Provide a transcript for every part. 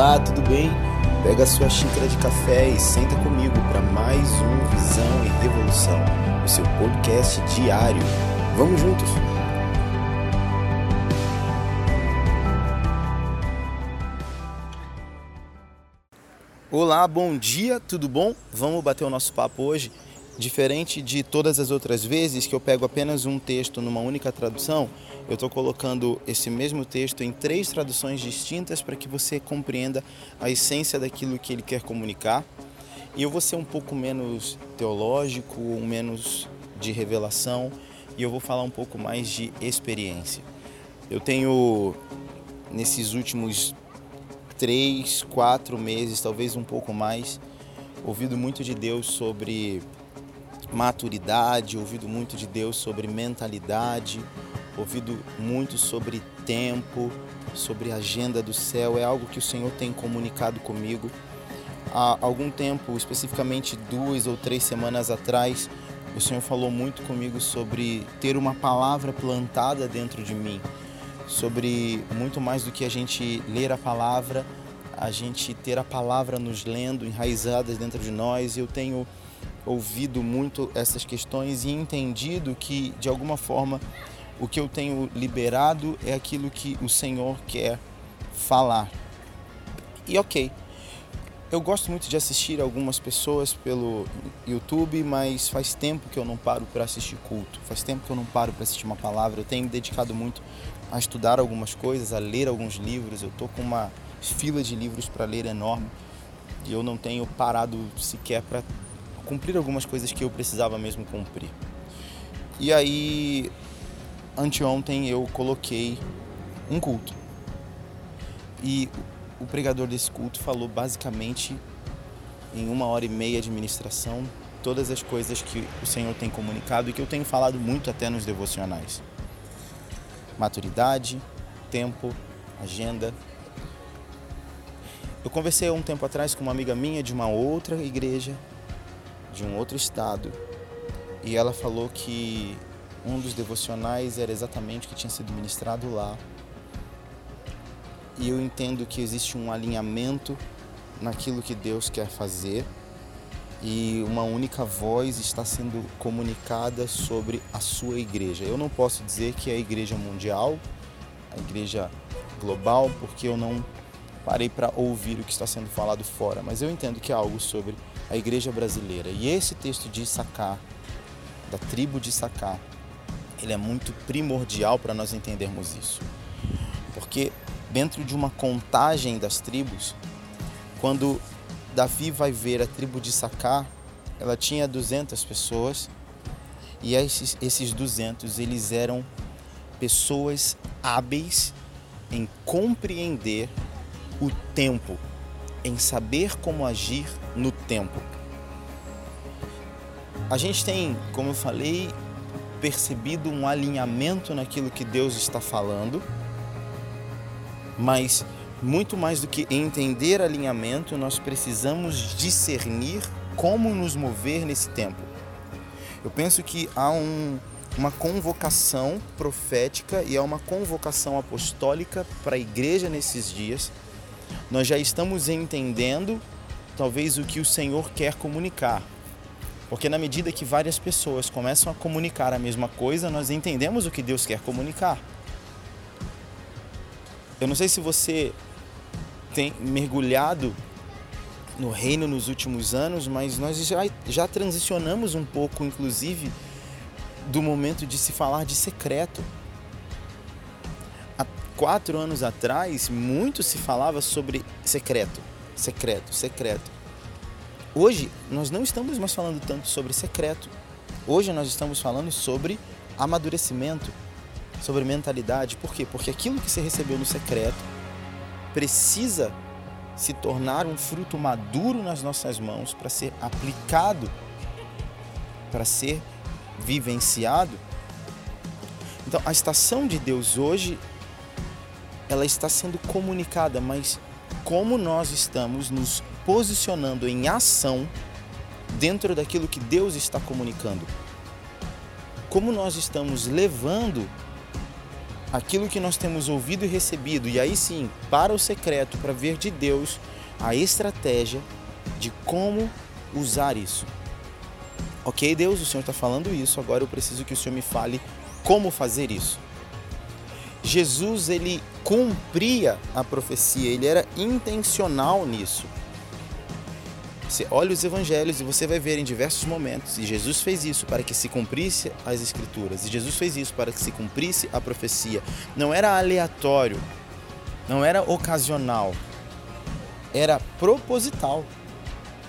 Olá, tudo bem? Pega sua xícara de café e senta comigo para mais um Visão e Revolução, o seu podcast diário. Vamos juntos? Olá, bom dia, tudo bom? Vamos bater o nosso papo hoje? Diferente de todas as outras vezes que eu pego apenas um texto numa única tradução, eu estou colocando esse mesmo texto em três traduções distintas para que você compreenda a essência daquilo que ele quer comunicar. E eu vou ser um pouco menos teológico, menos de revelação, e eu vou falar um pouco mais de experiência. Eu tenho, nesses últimos três, quatro meses, talvez um pouco mais, ouvido muito de Deus sobre maturidade, ouvido muito de Deus sobre mentalidade, ouvido muito sobre tempo, sobre agenda do céu. É algo que o Senhor tem comunicado comigo. Há algum tempo, especificamente duas ou três semanas atrás, o Senhor falou muito comigo sobre ter uma palavra plantada dentro de mim, sobre muito mais do que a gente ler a palavra, a gente ter a palavra nos lendo, enraizadas dentro de nós. Eu tenho ouvido muito essas questões e entendido que, de alguma forma, o que eu tenho liberado é aquilo que o Senhor quer falar. E ok, eu gosto muito de assistir algumas pessoas pelo YouTube, mas faz tempo que eu não paro para assistir culto, faz tempo que eu não paro para assistir uma palavra. Eu tenho me dedicado muito a estudar algumas coisas, a ler alguns livros. Eu estou com uma fila de livros para ler enorme e eu não tenho parado sequer para cumprir algumas coisas que eu precisava mesmo cumprir. E aí, anteontem eu coloquei um culto. E o pregador desse culto falou basicamente em uma hora e meia de ministração todas as coisas que o Senhor tem comunicado e que eu tenho falado muito até nos devocionais. Maturidade, tempo, agenda. Eu conversei um tempo atrás com uma amiga minha de uma outra igreja de um outro estado e ela falou que um dos devocionais era exatamente o que tinha sido ministrado lá. E eu entendo que existe um alinhamento naquilo que Deus quer fazer e uma única voz está sendo comunicada sobre a sua igreja. Eu não posso dizer que é a igreja mundial, a igreja global, porque eu não parei para ouvir o que está sendo falado fora, mas eu entendo que é algo sobre a igreja brasileira. E esse texto de Issacar, da tribo de Issacar, ele é muito primordial para nós entendermos isso. Porque dentro de uma contagem das tribos, quando Davi vai ver a tribo de Issacar, ela tinha 200 pessoas e esses, esses 200 eles eram pessoas hábeis em compreender o tempo, em saber como agir no tempo. A gente tem, como eu falei, percebido um alinhamento naquilo que Deus está falando, mas muito mais do que entender alinhamento, nós precisamos discernir como nos mover nesse tempo. Eu penso que há um, uma convocação profética e há uma convocação apostólica para a igreja nesses dias. Nós já estamos entendendo talvez o que o Senhor quer comunicar. Porque na medida que várias pessoas começam a comunicar a mesma coisa, nós entendemos o que Deus quer comunicar. Eu não sei se você tem mergulhado no reino nos últimos anos, mas nós já, já transicionamos um pouco, inclusive, do momento de se falar de secreto. Quatro anos atrás, muito se falava sobre secreto secreto, secreto. Hoje nós não estamos mais falando tanto sobre secreto. Hoje nós estamos falando sobre amadurecimento, sobre mentalidade. Por quê? Porque aquilo que você recebeu no secreto precisa se tornar um fruto maduro nas nossas mãos para ser aplicado, para ser vivenciado. Então, a estação de Deus hoje ela está sendo comunicada, mas como nós estamos nos posicionando em ação dentro daquilo que Deus está comunicando. Como nós estamos levando aquilo que nós temos ouvido e recebido, e aí sim, para o secreto, para ver de Deus a estratégia de como usar isso. Ok, Deus, o Senhor está falando isso, agora eu preciso que o Senhor me fale como fazer isso. Jesus ele cumpria a profecia, ele era intencional nisso. Você olha os evangelhos e você vai ver em diversos momentos, e Jesus fez isso para que se cumprisse as escrituras, e Jesus fez isso para que se cumprisse a profecia. Não era aleatório, não era ocasional, era proposital,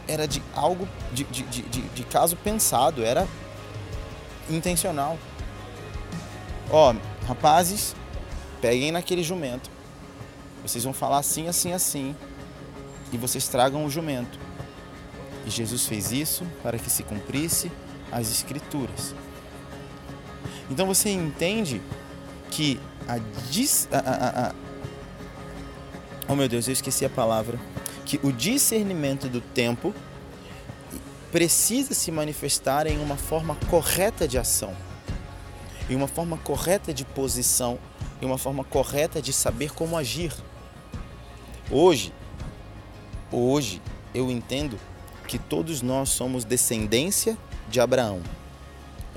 era de algo, de, de, de, de caso pensado, era intencional. Ó, rapazes, peguem naquele jumento, vocês vão falar assim, assim, assim, e vocês tragam o jumento e Jesus fez isso para que se cumprisse as Escrituras. Então você entende que a, dis, a, a, a Oh meu Deus, eu esqueci a palavra. Que o discernimento do tempo precisa se manifestar em uma forma correta de ação, em uma forma correta de posição, em uma forma correta de saber como agir. Hoje, hoje eu entendo que todos nós somos descendência de Abraão.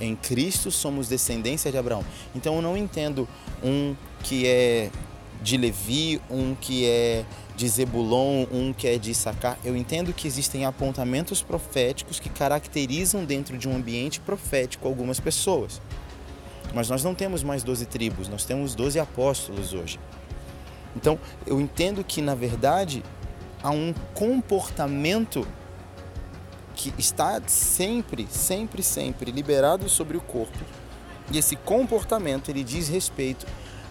Em Cristo somos descendência de Abraão. Então eu não entendo um que é de Levi, um que é de Zebulon, um que é de Issacar. Eu entendo que existem apontamentos proféticos que caracterizam dentro de um ambiente profético algumas pessoas. Mas nós não temos mais 12 tribos, nós temos 12 apóstolos hoje. Então, eu entendo que na verdade há um comportamento que está sempre, sempre, sempre liberado sobre o corpo. E esse comportamento ele diz respeito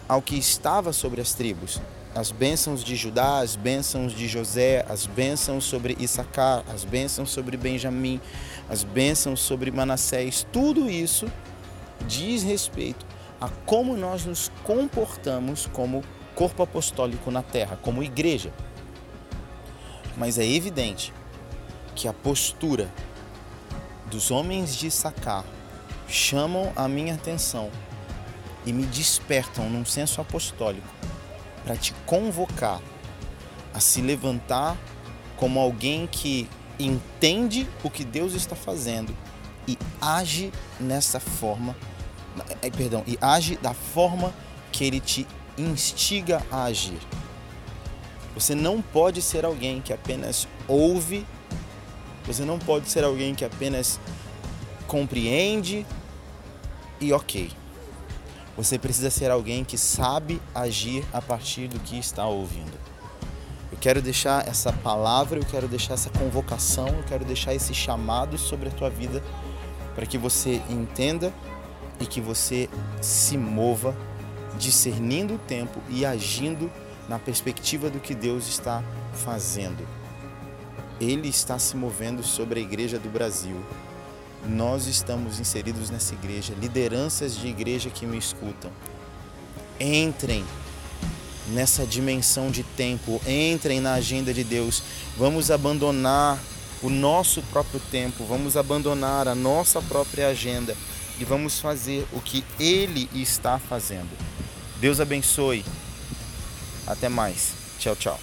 ao que estava sobre as tribos. As bênçãos de Judá, as bênçãos de José, as bênçãos sobre Issacar, as bênçãos sobre Benjamim, as bênçãos sobre Manassés, tudo isso diz respeito a como nós nos comportamos como corpo apostólico na terra, como igreja. Mas é evidente que a postura dos homens de Sacar chamam a minha atenção e me despertam num senso apostólico para te convocar a se levantar como alguém que entende o que Deus está fazendo e age nessa forma, eh, perdão, e age da forma que ele te instiga a agir. Você não pode ser alguém que apenas ouve você não pode ser alguém que apenas compreende e ok. Você precisa ser alguém que sabe agir a partir do que está ouvindo. Eu quero deixar essa palavra, eu quero deixar essa convocação, eu quero deixar esse chamado sobre a tua vida para que você entenda e que você se mova discernindo o tempo e agindo na perspectiva do que Deus está fazendo. Ele está se movendo sobre a igreja do Brasil. Nós estamos inseridos nessa igreja, lideranças de igreja que me escutam. Entrem nessa dimensão de tempo, entrem na agenda de Deus. Vamos abandonar o nosso próprio tempo, vamos abandonar a nossa própria agenda e vamos fazer o que Ele está fazendo. Deus abençoe. Até mais. Tchau, tchau.